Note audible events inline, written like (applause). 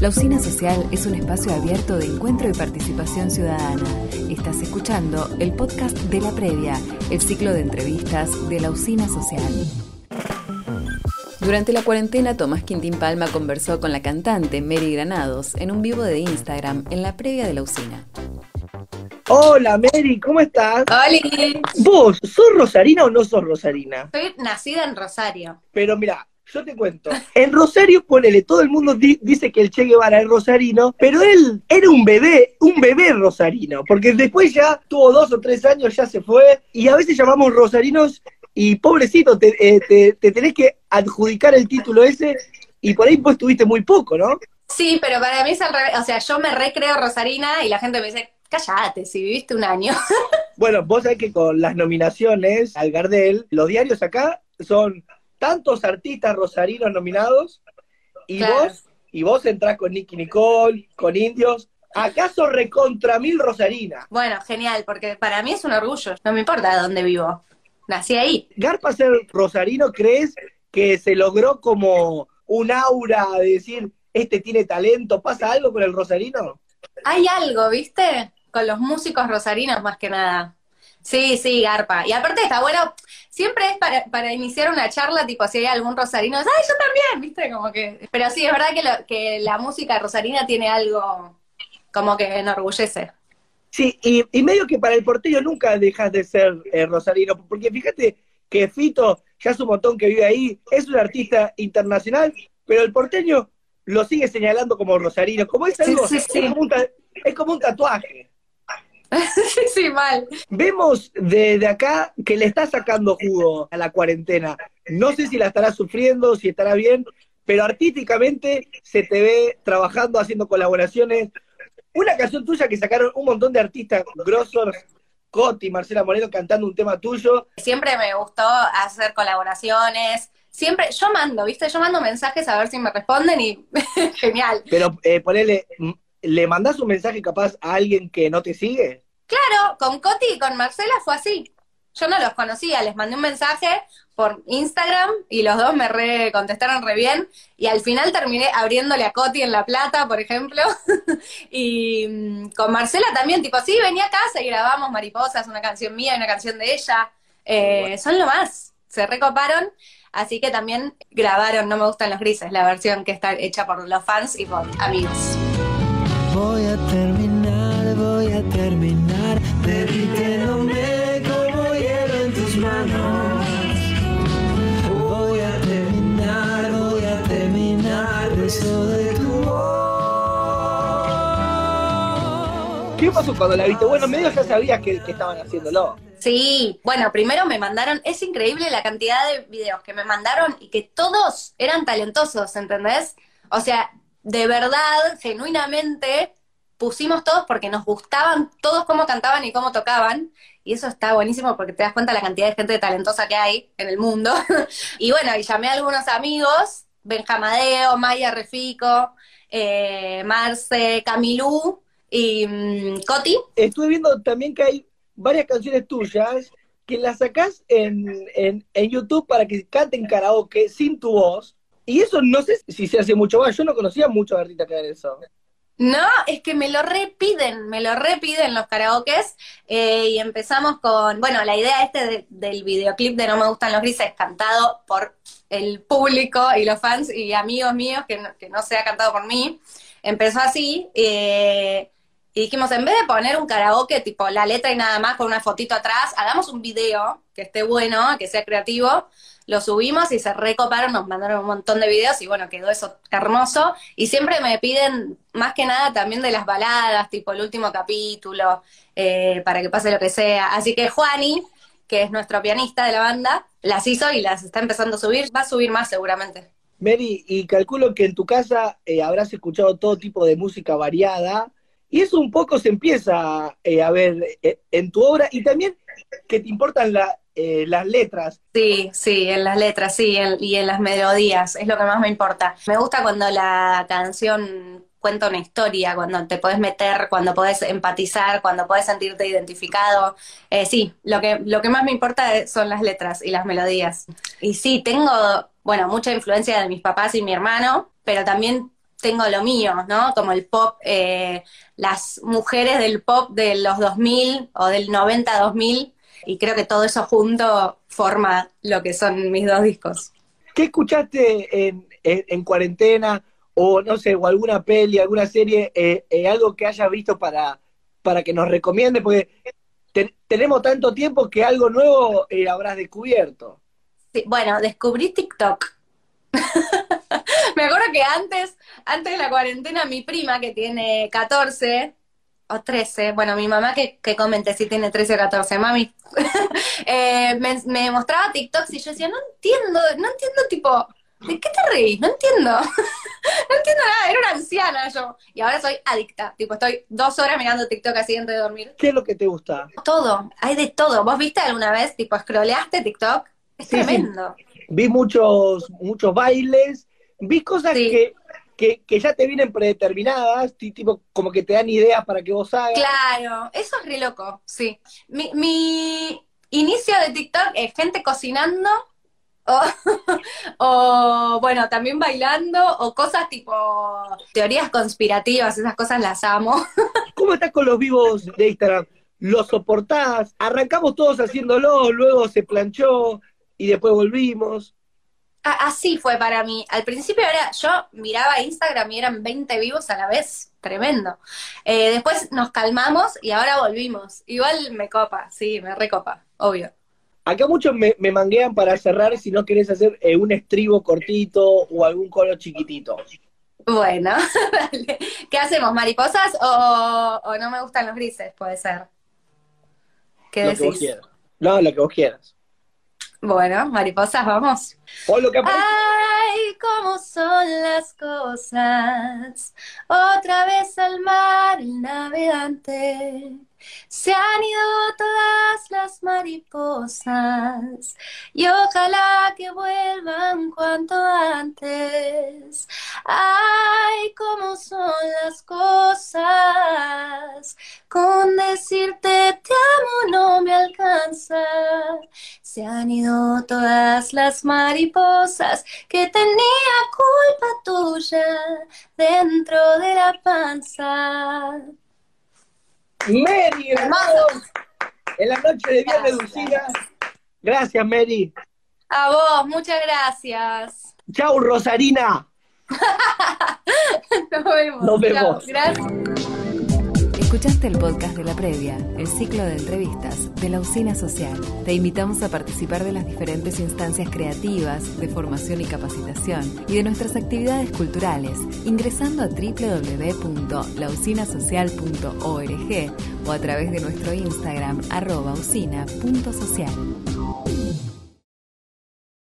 La Usina Social es un espacio abierto de encuentro y participación ciudadana. Estás escuchando el podcast de La Previa, el ciclo de entrevistas de la Usina Social. Durante la cuarentena, Tomás Quintín Palma conversó con la cantante Mary Granados en un vivo de Instagram en la previa de la usina. Hola Mary, ¿cómo estás? Hola. ¿Vos sos rosarina o no sos rosarina? Soy nacida en Rosario. Pero mira, yo te cuento. En Rosario, ponele, todo el mundo di- dice que el Che Guevara es rosarino, pero él era un bebé, un bebé rosarino, porque después ya tuvo dos o tres años, ya se fue, y a veces llamamos rosarinos y pobrecito, te, eh, te- te tenés que adjudicar el título ese, y por ahí vos tuviste muy poco, ¿no? Sí, pero para mí es al revés. O sea, yo me recreo rosarina y la gente me dice, cállate, si viviste un año. Bueno, vos sabés que con las nominaciones al Gardel, los diarios acá son tantos artistas rosarinos nominados y Claro. vos y vos entrás con Nicky Nicole, con Indios. ¿Acaso recontra mil rosarina? Bueno, genial, porque para mí es un orgullo. No me importa dónde vivo. Nací ahí. Garpa ser rosarino, ¿crees que se logró como un aura de decir, este tiene talento? ¿Pasa algo con el rosarino? Hay algo, ¿viste? Con los músicos rosarinos más que nada. Sí, sí, Garpa. Y aparte está bueno, siempre es para, para iniciar una charla, tipo si hay algún rosarino, ay, yo también, ¿viste? Como que... Pero sí, es verdad que, lo- que la música rosarina tiene algo como que enorgullece. Sí, y, y medio que para el porteño nunca dejas de ser eh, rosarino, porque fíjate que Fito, ya hace un montón que vive ahí, es un artista internacional, pero el porteño lo sigue señalando como rosarino, como es algo, sí, sí. Es, como un ta- es como un tatuaje. (laughs) sí, sí, mal. Vemos desde acá que le está sacando jugo a la cuarentena. No sé si la estará sufriendo, si estará bien, pero artísticamente se te ve trabajando, haciendo colaboraciones. Una canción tuya que sacaron un montón de artistas grosos, Coti, Marcela Moreno cantando un tema tuyo. Siempre me gustó hacer colaboraciones. Siempre, yo mando, ¿viste? Yo mando mensajes a ver si me responden y (laughs) genial. Pero eh, ponele, ¿le mandás un mensaje capaz a alguien que no te sigue? Claro, con Coti y con Marcela fue así. Yo no los conocía, les mandé un mensaje por Instagram y los dos me re contestaron re bien y al final terminé abriéndole a Coti en La Plata, por ejemplo. (laughs) y mm, con Marcela también, tipo, sí, venía a casa y grabamos Mariposas, una canción mía y una canción de ella. Eh, son lo más, se recoparon. Así que también grabaron No me gustan los grises, la versión que está hecha por los fans y por amigos. Voy a terminar, voy a terminar derritiéndome como hielo en tus manos. Voy a terminar, voy a terminar beso de tu voz. ¿Qué pasó cuando la viste? Bueno, medio ya sabías que, que estaban haciéndolo. Sí, bueno, primero me mandaron, es increíble la cantidad de videos que me mandaron y que todos eran talentosos, ¿entendés? O sea, de verdad, genuinamente, pusimos todos porque nos gustaban todos cómo cantaban y cómo tocaban. Y eso está buenísimo porque te das cuenta la cantidad de gente talentosa que hay en el mundo. (laughs) y bueno, y llamé a algunos amigos, Benjamadeo, Maya Refico, eh, Marce, Camilú y mm, Coti. Estuve viendo también que hay varias canciones tuyas que las sacás en, en, en YouTube para que canten karaoke sin tu voz. Y eso no sé si se hace mucho más. Yo no conocía muchos artistas que hagan eso. No, es que me lo repiden, me lo repiden los karaokes eh, y empezamos con, bueno, la idea este de- del videoclip de No me gustan los grises cantado por el público y los fans y amigos míos que no, que no sea cantado por mí, empezó así eh, y dijimos, en vez de poner un karaoke tipo la letra y nada más con una fotito atrás, hagamos un video que esté bueno, que sea creativo, lo subimos y se recoparon, nos mandaron un montón de videos y bueno, quedó eso hermoso. Y siempre me piden más que nada también de las baladas, tipo el último capítulo, eh, para que pase lo que sea. Así que Juani, que es nuestro pianista de la banda, las hizo y las está empezando a subir. Va a subir más seguramente. Mary, y calculo que en tu casa eh, habrás escuchado todo tipo de música variada, y eso un poco se empieza eh, a ver eh, en tu obra, y también que te importan la- eh, las letras. Sí, sí, en las letras, sí, en- y en las melodías, es lo que más me importa. Me gusta cuando la canción cuenta una historia, cuando te podés meter, cuando podés empatizar, cuando podés sentirte identificado. Eh, sí, lo que, lo que más me importa son las letras y las melodías. Y sí, tengo, bueno, mucha influencia de mis papás y mi hermano, pero también tengo lo mío, ¿no? Como el pop, eh, las mujeres del pop de los 2000 o del 90 2000, y creo que todo eso junto forma lo que son mis dos discos. ¿Qué escuchaste en, en- en cuarentena? O no sé, o alguna peli, alguna serie, eh, eh, algo que hayas visto para, para que nos recomiende, porque te- tenemos tanto tiempo que algo nuevo eh, habrás descubierto. Sí, bueno, descubrí TikTok. (laughs) Me acuerdo que antes, antes de la cuarentena, mi prima, que tiene 14 o 13, bueno, mi mamá que, que comente si tiene 13 o 14, mami, (laughs) eh, me, me mostraba TikToks y yo decía, no entiendo, no entiendo, tipo, ¿de qué te reís? No entiendo. (laughs) no entiendo nada, era una anciana yo. Y ahora soy adicta, tipo, estoy dos horas mirando TikTok así antes de dormir. ¿Qué es lo que te gusta? Todo, hay de todo. ¿Vos viste alguna vez, tipo, scrolleaste TikTok? Es Sí, sí. tremendo. Vi muchos, muchos bailes, vi cosas Sí. que, que, que ya te vienen predeterminadas, ti- tipo como que te dan ideas para que vos hagas. Claro, eso es re loco, sí. Mi, mi inicio de TikTok es gente cocinando, o, (laughs) o, bueno, también bailando, o cosas tipo teorías conspirativas, esas cosas las amo. (laughs) ¿Cómo estás con los vivos de Instagram? ¿Los soportás? Arrancamos todos haciéndolo, luego se planchó y después volvimos. A- Así fue para mí. Al principio era, yo miraba Instagram y eran 20 vivos a la vez, tremendo. Eh, después nos calmamos y ahora volvimos. Igual me copa, sí, me recopa, obvio. Acá muchos me, me manguean para cerrar si no querés hacer eh, un estribo cortito o algún colo chiquitito. Bueno, (laughs) dale. ¿Qué hacemos? ¿Mariposas o, o no me gustan los grises? Puede ser. ¿Qué lo que vos decís? quieras. No, lo que vos quieras. Bueno, mariposas, vamos. Lo que. Ay, cómo son las cosas. Otra vez al mar el navegante. Se han ido todas las mariposas y ojalá que vuelvan cuanto antes. Ay, cómo son las cosas. Con decirte te amo no me alcanza. Se han ido todas las mariposas que tenía culpa tuya dentro de la panza. Mary, hermano, en la noche de Viernes. Lucía. Gracias, Mary. A vos, muchas gracias. Chau, Rosarina. (laughs) Nos vemos. Nos vemos. Gracias. Escuchaste el podcast de la previa, el ciclo de entrevistas de la usina social. Te invitamos a participar de las diferentes instancias creativas, de formación y capacitación y de nuestras actividades culturales ingresando a www.lausinasocial.org o a través de nuestro Instagram arroba usina.social.